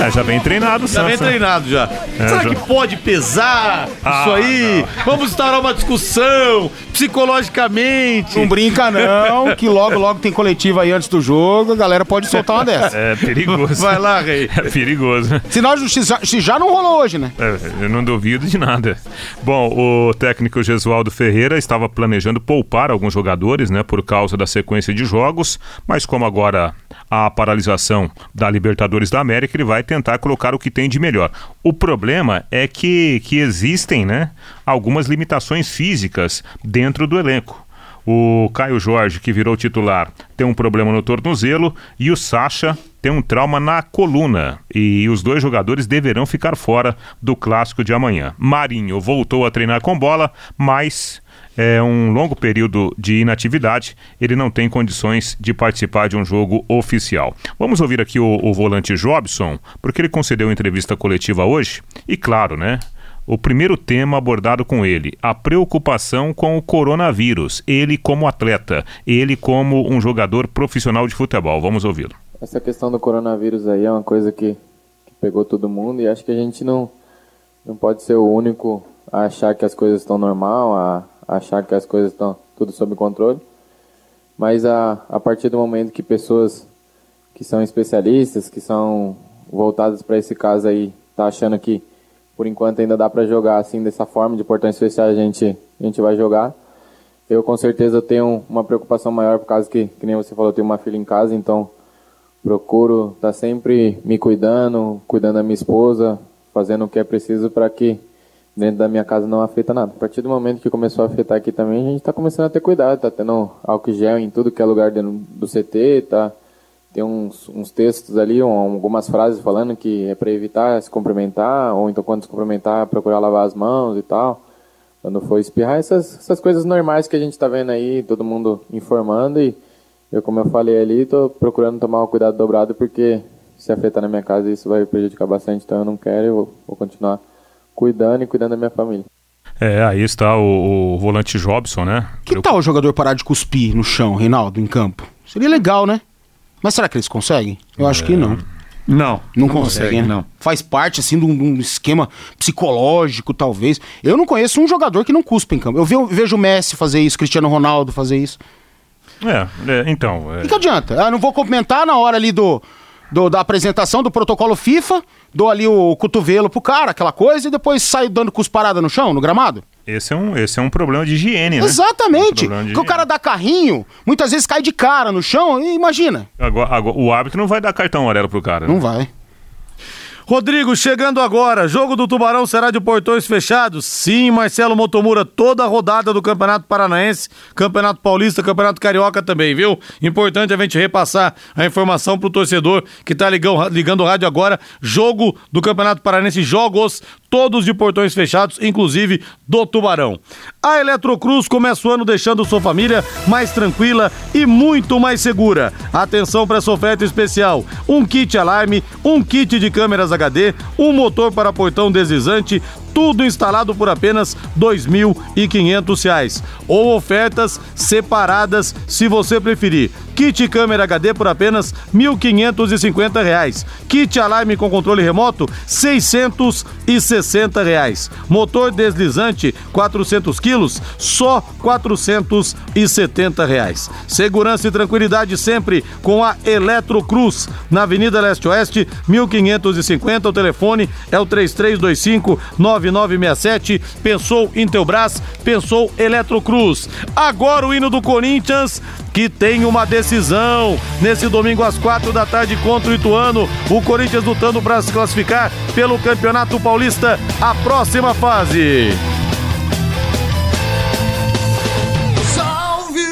É, já vem treinado, Já vem treinado já. Será já- que pode pesar Ah, isso aí? Vamos instaurar uma discussão psicologicamente. Não brinca, não, que logo, logo tem coletiva aí antes do jogo, a galera pode soltar uma <laughs> dessa. É perigoso. Vai lá, Rei. É perigoso. Sinal de justiça, se já não rolou hoje, né? É, eu não duvido de nada. Bom, o técnico Gesualdo Ferreira estava planejando poupar alguns jogadores, né, por causa da sequência de jogos, mas como agora a paralisação da Libertadores da América, ele vai tentar colocar o que tem de melhor. O problema é que, que existem, né, algumas limitações físicas dentro do elenco. O Caio Jorge, que virou titular, tem um problema no tornozelo e o Sacha tem um trauma na coluna. E os dois jogadores deverão ficar fora do clássico de amanhã. Marinho voltou a treinar com bola, mas é um longo período de inatividade. Ele não tem condições de participar de um jogo oficial. Vamos ouvir aqui o, o volante Jobson, porque ele concedeu entrevista coletiva hoje. E claro, né? O primeiro tema abordado com ele, a preocupação com o coronavírus. Ele como atleta, ele como um jogador profissional de futebol. Vamos ouvi-lo. Essa questão do coronavírus aí é uma coisa que, que pegou todo mundo e acho que a gente não, não pode ser o único a achar que as coisas estão normal, a, achar que as coisas estão tudo sob controle. Mas a, a partir do momento que pessoas que são especialistas, que são voltadas para esse caso aí, tá achando que por enquanto ainda dá para jogar assim dessa forma, de portões especiais a gente, a gente vai jogar. Eu com certeza tenho uma preocupação maior por causa que, que nem você falou, eu tenho uma filha em casa, então procuro estar sempre me cuidando, cuidando da minha esposa, fazendo o que é preciso para que dentro da minha casa não afeta nada. A partir do momento que começou a afetar aqui também, a gente está começando a ter cuidado, tá tendo álcool gel em tudo que é lugar dentro do CT, tá tem uns, uns textos ali, um, algumas frases falando que é para evitar se cumprimentar, ou então quando se cumprimentar, procurar lavar as mãos e tal. Quando for espirrar, essas, essas coisas normais que a gente está vendo aí, todo mundo informando e eu, como eu falei ali, estou procurando tomar um cuidado dobrado porque se afetar na minha casa isso vai prejudicar bastante, então eu não quero, eu vou, vou continuar cuidando e cuidando da minha família. É, aí está o, o volante Jobson, né? Que tal o jogador parar de cuspir no chão, Reinaldo, em campo? Seria legal, né? Mas será que eles conseguem? Eu acho que não. Não. Não, conseguem, né? não. Faz parte, assim, de um, de um esquema psicológico, talvez. Eu não conheço um jogador que não cuspa em campo. Eu ve- vejo o Messi fazer isso, Cristiano Ronaldo fazer isso. É, é, então. é, O que, que adianta? Ah, não vou comentar na hora ali do, do- da apresentação do protocolo FIFA, dou ali o cotovelo pro cara, aquela coisa, e depois saio dando cusparada no chão, no gramado? esse, é um, esse é um problema de higiene, né? Exatamente. Um problema de Porque o cara dá carrinho, muitas vezes cai de cara no chão, e imagina. Agora, agora, o árbitro não vai dar cartão amarelo pro cara. né? Não vai. Rodrigo, chegando agora, jogo do Tubarão será de portões fechados? Sim, Marcelo Motomura, toda a rodada do Campeonato Paranaense, Campeonato Paulista, Campeonato Carioca também, viu? Importante a gente repassar a informação pro torcedor que tá ligando, ligando o rádio agora. Jogo do Campeonato Paranaense, jogos todos de portões fechados, inclusive do Tubarão. A Eletrocruz começa o ano deixando sua família mais tranquila e muito mais segura. Atenção para essa oferta especial: um kit alarme, um kit de câmeras HD, um motor para portão deslizante, tudo instalado por apenas R$ 2.500. Ou ofertas separadas, se você preferir. Kit câmera HD por apenas 1.550 reais. Kit alarme com controle remoto, 660 reais. Motor deslizante, 400 quilos, só 470 reais. Segurança e tranquilidade sempre com a Eletrocruz, na Avenida Leste Oeste, 1550. O telefone é o 3325 9967. Pensou Intelbras, pensou Eletrocruz. Agora o hino do Corinthians, que tem uma decisão. Nesse domingo às quatro da tarde contra o Ituano, o Corinthians lutando para se classificar pelo Campeonato Paulista, a próxima fase.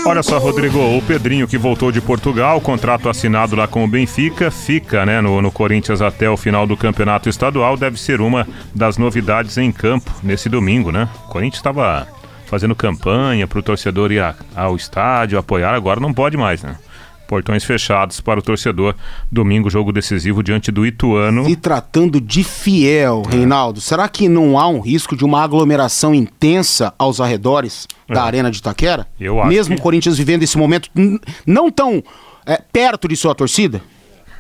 Olha só, Rodrigo, o Pedrinho que voltou de Portugal, contrato assinado lá com o Benfica, fica né, no, no Corinthians até o final do campeonato estadual, deve ser uma das novidades em campo nesse domingo, né? O Corinthians estava fazendo campanha para o torcedor ir a, ao estádio, apoiar, agora não pode mais, né? Portões fechados para o torcedor. Domingo, jogo decisivo diante do Ituano. Se tratando de fiel, Reinaldo, será que não há um risco de uma aglomeração intensa aos arredores da É. Arena de Itaquera? Eu acho Mesmo que- o Corinthians vivendo esse momento não tão é, perto de sua torcida?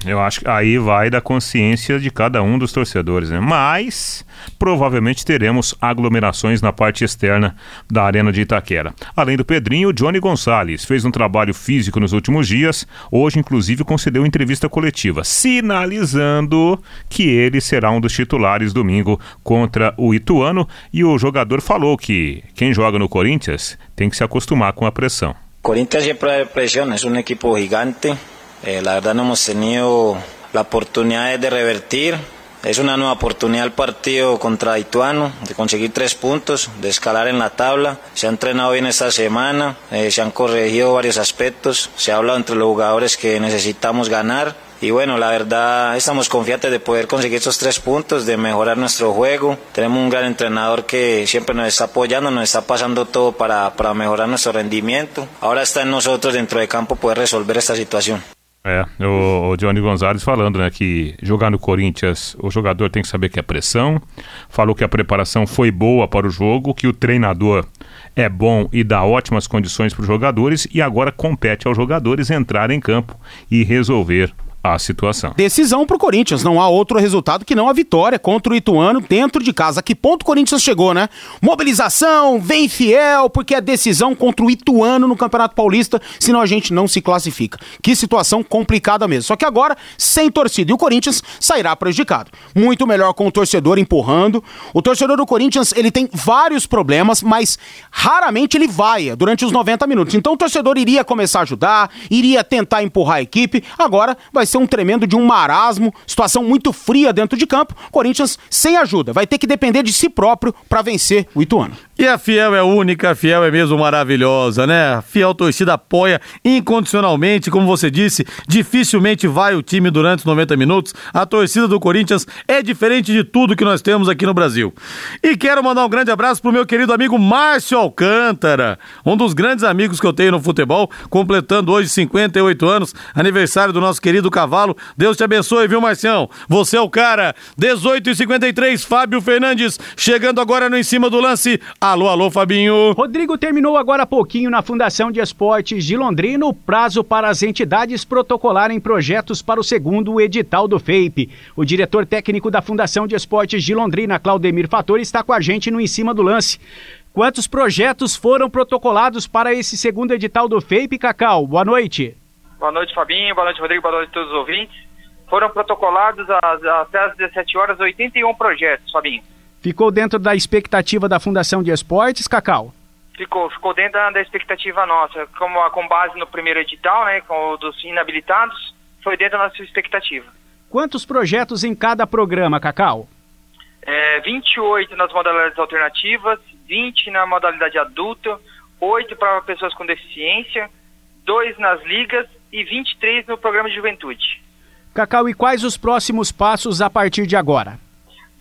Eu acho que aí vai da consciência de cada um dos torcedores, né? Mas provavelmente teremos aglomerações na parte externa da Arena de Itaquera. Além do Pedrinho, o Johnny Gonçalves fez um trabalho físico nos últimos dias. Hoje, inclusive, concedeu entrevista coletiva, sinalizando que ele será um dos titulares domingo contra o Ituano. E o jogador falou que quem joga no Corinthians tem que se acostumar com a pressão. Corinthians hay presión, es un equipo gigante. Eh, la verdad no hemos tenido la oportunidad de revertir. Es una nueva oportunidad el partido contra Ituano, de conseguir tres puntos, de escalar en la tabla. Se ha entrenado bien esta semana, eh, se han corregido varios aspectos, se ha hablado entre los jugadores que necesitamos ganar. Y bueno, la verdad estamos confiantes de poder conseguir esos tres puntos, de mejorar nuestro juego. Tenemos un gran entrenador que siempre nos está apoyando, nos está pasando todo para, para mejorar nuestro rendimiento. Ahora está en nosotros dentro de campo poder resolver esta situación. É, o, o Johnny Gonzalez falando, né, que jogar no Corinthians, o jogador tem que saber que é pressão. Falou que a preparação foi boa para o jogo, que o treinador é bom e dá ótimas condições para os jogadores e agora compete aos jogadores entrar em campo e resolver a situação. Decisão pro Corinthians, não há outro resultado que não a vitória contra o Ituano dentro de casa. A que ponto o Corinthians chegou, né? Mobilização, vem fiel, porque é decisão contra o Ituano no Campeonato Paulista, senão a gente não se classifica. Que situação complicada mesmo. Só que agora, sem torcida, e o Corinthians sairá prejudicado. Muito melhor com o torcedor empurrando. O torcedor do Corinthians, ele tem vários problemas, mas raramente ele vai durante os 90 minutos. Então o torcedor iria começar a ajudar, iria tentar empurrar a equipe. Agora vai ser um tremendo de um marasmo, situação muito fria dentro de campo. Corinthians sem ajuda, vai ter que depender de si próprio para vencer o Ituano. E a Fiel é única, a Fiel é mesmo maravilhosa, né? A Fiel torcida apoia incondicionalmente, como você disse, dificilmente vai o time durante os 90 minutos. A torcida do Corinthians é diferente de tudo que nós temos aqui no Brasil. E quero mandar um grande abraço pro meu querido amigo Márcio Alcântara, um dos grandes amigos que eu tenho no futebol, completando hoje 58 anos, aniversário do nosso querido cavalo. Deus te abençoe, viu, Marcião? Você é o cara. 18 e 53 Fábio Fernandes, chegando agora no em cima do lance. Alô, alô, Fabinho. Rodrigo terminou agora há pouquinho na Fundação de Esportes de Londrina o prazo para as entidades protocolarem projetos para o segundo edital do FEIP. O diretor técnico da Fundação de Esportes de Londrina, Claudemir Fator, está com a gente no Em Cima do Lance. Quantos projetos foram protocolados para esse segundo edital do FEIP, Cacau? Boa noite. Boa noite, Fabinho. Boa noite, Rodrigo. Boa noite a todos os ouvintes. Foram protocolados às- até às 17 horas 81 projetos, Fabinho. Ficou dentro da expectativa da Fundação de Esportes, Cacau? Ficou, ficou dentro da, da expectativa nossa. Como, com base no primeiro edital, né, com dos inabilitados, foi dentro da nossa expectativa. Quantos projetos em cada programa, Cacau? É, 28 nas modalidades alternativas, 20 na modalidade adulta, 8 para pessoas com deficiência, 2 nas ligas e 23 no programa de juventude. Cacau, e quais os próximos passos a partir de agora?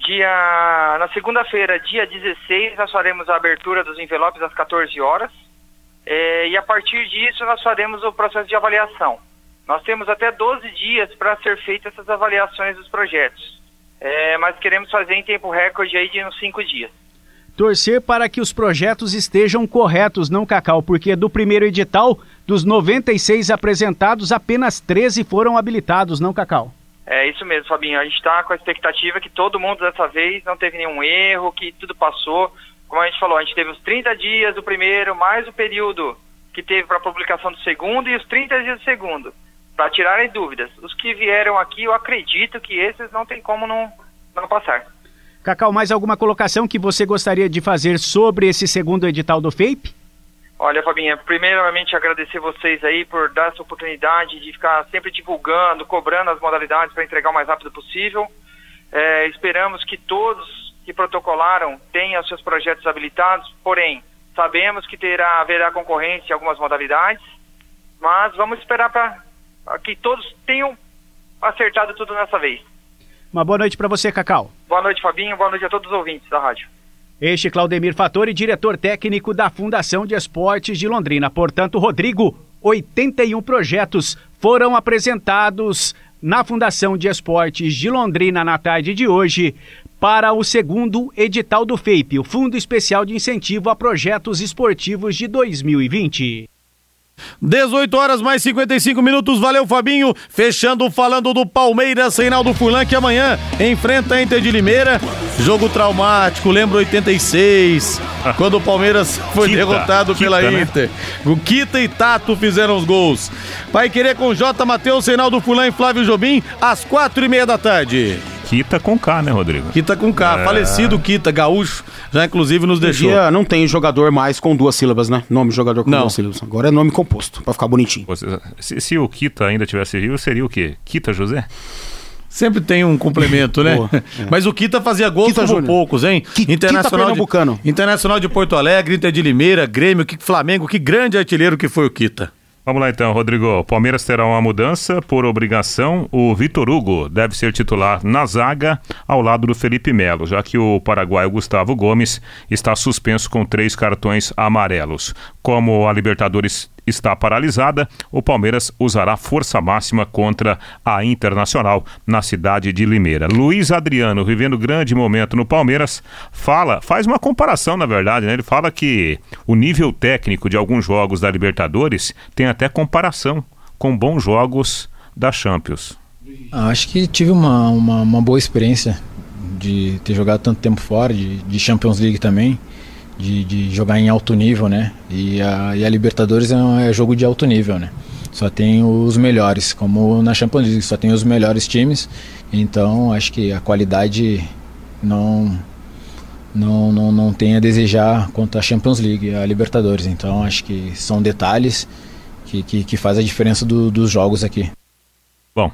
Dia, na segunda-feira, dia 16, nós faremos a abertura dos envelopes às 14 horas. É, e a partir disso, nós faremos o processo de avaliação. Nós temos até 12 dias para ser feitas essas avaliações dos projetos. É, mas queremos fazer em tempo recorde aí de uns 5 dias. Torcer para que os projetos estejam corretos, não, Cacau, porque do primeiro edital, dos 96 apresentados, apenas 13 foram habilitados, não, Cacau? É isso mesmo, Fabinho. A gente está com a expectativa que todo mundo dessa vez não teve nenhum erro, que tudo passou. Como a gente falou, a gente teve os 30 dias do primeiro, mais o período que teve para publicação do segundo e os 30 dias do segundo, para tirarem dúvidas. Os que vieram aqui, eu acredito que esses não tem como não, não passar. Cacau, mais alguma colocação que você gostaria de fazer sobre esse segundo edital do FAPE? Olha, Fabinha, primeiramente agradecer vocês aí por dar essa oportunidade de ficar sempre divulgando, cobrando as modalidades para entregar o mais rápido possível. É, esperamos que todos que protocolaram tenham seus projetos habilitados, porém, sabemos que terá, haverá concorrência em algumas modalidades, mas vamos esperar para que todos tenham acertado tudo nessa vez. Uma boa noite para você, Cacau. Boa noite, Fabinho. Boa noite a todos os ouvintes da rádio. Este Claudemir Fattori, diretor técnico da Fundação de Esportes de Londrina. Portanto, Rodrigo, 81 projetos foram apresentados na Fundação de Esportes de Londrina na tarde de hoje para o segundo edital do FEIP, o Fundo Especial de Incentivo a Projetos Esportivos de 2020. 18 horas mais 55 minutos, valeu Fabinho. Fechando falando do Palmeiras, Reinaldo Fulan, que amanhã enfrenta a Inter de Limeira. Jogo traumático, lembro 86, <laughs> quando o Palmeiras foi Kita, derrotado Kita, pela né? Inter. O Kita e Tato fizeram os gols. Vai querer com J. Matheus, Reinaldo Fulan e Flávio Jobim, às quatro e meia da tarde. Kita com K, né, Rodrigo? Kita com K, é... falecido Kita, gaúcho, já inclusive nos deixou. Dia não tem jogador mais com duas sílabas, né? Nome de jogador com não. duas sílabas. Agora é nome composto, pra ficar bonitinho. Se, se o Kita ainda tivesse vivo, seria o quê? Kita José? Sempre tem um complemento, né? Boa, é. <laughs> Mas o Kita fazia gols Kita como Júnior. poucos, hein? Ki Internacional Kita de, Internacional de Porto Alegre, Inter de Limeira, Grêmio, que Flamengo, que grande artilheiro que foi o Kita. Vamos lá então, Rodrigo. Palmeiras terá uma mudança por obrigação. O Vitor Hugo deve ser titular na zaga ao lado do Felipe Melo, já que o paraguaio Gustavo Gomes está suspenso com três cartões amarelos. Como a Libertadores está paralisada, o Palmeiras usará força máxima contra a Internacional na cidade de Limeira. Luiz Adriano, vivendo grande momento no Palmeiras, fala, faz uma comparação na verdade, né? Ele fala que o nível técnico de alguns jogos da Libertadores tem até comparação com bons jogos da Champions. Ah, acho que tive uma, uma, uma, boa experiência de ter jogado tanto tempo fora, de, de Champions League também de, de jogar em alto nível, né? E a, e a Libertadores é, um, é jogo de alto nível, né? Só tem os melhores, como na Champions League, só tem os melhores times. Então acho que a qualidade não não, não, não tem a desejar quanto a Champions League e a Libertadores. Então acho que são detalhes que, que, que faz a diferença do, dos jogos aqui. Bom,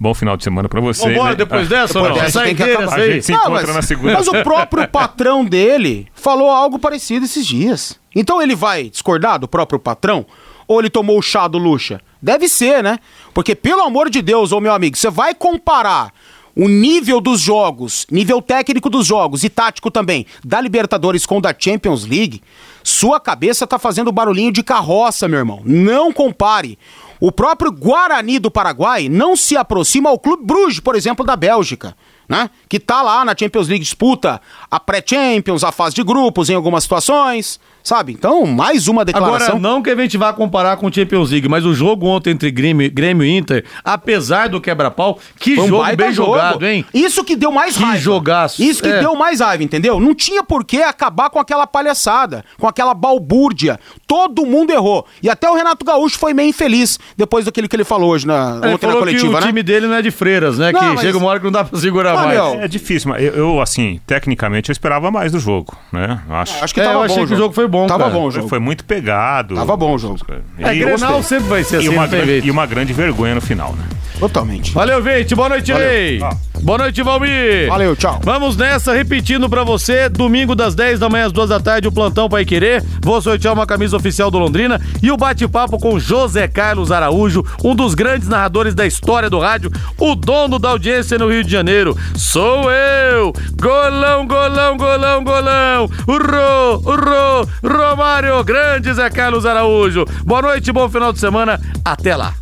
Bom final de semana para você. Vambora né? depois dessa, depois não? Dessa, tem que acabar. A gente se não, encontra mas, na segunda. Mas o próprio <laughs> patrão dele falou algo parecido esses dias. Então ele vai discordar do próprio patrão? Ou ele tomou o chá do Lucha? Deve ser, né? Porque, pelo amor de Deus, ô meu amigo, você vai comparar o nível dos jogos, nível técnico dos jogos e tático também, da Libertadores com da Champions League, sua cabeça tá fazendo barulhinho de carroça, meu irmão. Não compare. O próprio Guarani do Paraguai não se aproxima ao Clube Bruges, por exemplo, da Bélgica. Né? Que tá lá na Champions League, disputa a pré-Champions, a fase de grupos em algumas situações. Sabe? Então, mais uma declaração. Agora, não que a gente vá comparar com o Champions League, mas o jogo ontem entre Grêmio, Grêmio e Inter, apesar do quebra-pau, que um jogo bem jogo. jogado, hein? Isso que deu mais que raiva. Que jogaço. Isso que é. deu mais raiva, entendeu? Não tinha por que acabar com aquela palhaçada, com aquela balbúrdia. Todo mundo errou. E até o Renato Gaúcho foi meio infeliz depois daquilo que ele falou hoje na, ele ontem na coletiva, que né? o time dele não é de freiras, né? Não, que mas... chega uma hora que não dá pra segurar ah, mais. Meu... É difícil, mas eu, eu, assim, tecnicamente eu esperava mais do jogo, né? Acho, acho que é, tava eu achei bom que o jogo foi bom, Tava cara. bom o jogo foi muito pegado. Tava bom o jogo. É, e, Grenal sempre vai ser assim. E uma, grande, e uma grande vergonha no final, né? Totalmente. Valeu, gente. Boa noite, Valeu. Rei. Ah. Boa noite, Valmir. Valeu, tchau. Vamos nessa, repetindo pra você, domingo das 10 da manhã às 2 da tarde, o Plantão Pai Querer. Vou sortear uma camisa oficial do Londrina e o bate-papo com José Carlos Araújo, um dos grandes narradores da história do rádio, o dono da audiência no Rio de Janeiro. Sou eu! Golão, golão, golão, golão! Urrô, urrô, Romário, grande Zé Carlos Araújo. Boa noite, bom final de semana. Até lá.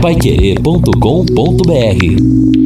Paiquerê.com.br